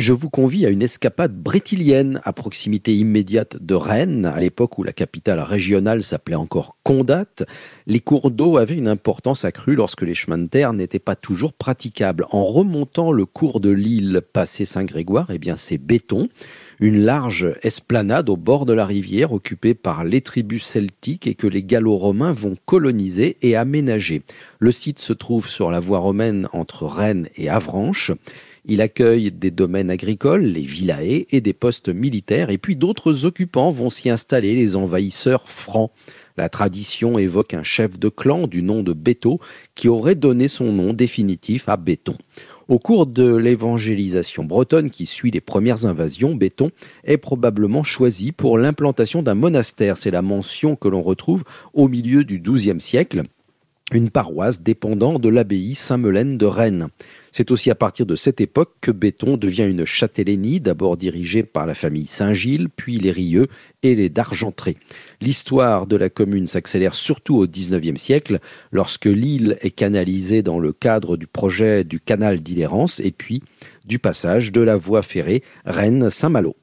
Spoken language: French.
je vous convie à une escapade brétilienne à proximité immédiate de Rennes, à l'époque où la capitale régionale s'appelait encore Condat. Les cours d'eau avaient une importance accrue lorsque les chemins de terre n'étaient pas toujours praticables. En remontant le cours de l'île passé Saint-Grégoire, eh bien c'est béton, une large esplanade au bord de la rivière occupée par les tribus celtiques et que les Gallo-romains vont coloniser et aménager. Le site se trouve sur la voie romaine entre Rennes et Avranches. Il accueille des domaines agricoles, les villae et des postes militaires, et puis d'autres occupants vont s'y installer, les envahisseurs francs. La tradition évoque un chef de clan du nom de Béto qui aurait donné son nom définitif à Béton. Au cours de l'évangélisation bretonne qui suit les premières invasions, Béton est probablement choisi pour l'implantation d'un monastère. C'est la mention que l'on retrouve au milieu du XIIe siècle une paroisse dépendant de l'abbaye Saint-Melaine de Rennes. C'est aussi à partir de cette époque que Béton devient une châtellenie, d'abord dirigée par la famille Saint-Gilles, puis les Rieux et les d'Argentré. L'histoire de la commune s'accélère surtout au XIXe siècle, lorsque l'île est canalisée dans le cadre du projet du canal d'Illérance et puis du passage de la voie ferrée Rennes-Saint-Malo.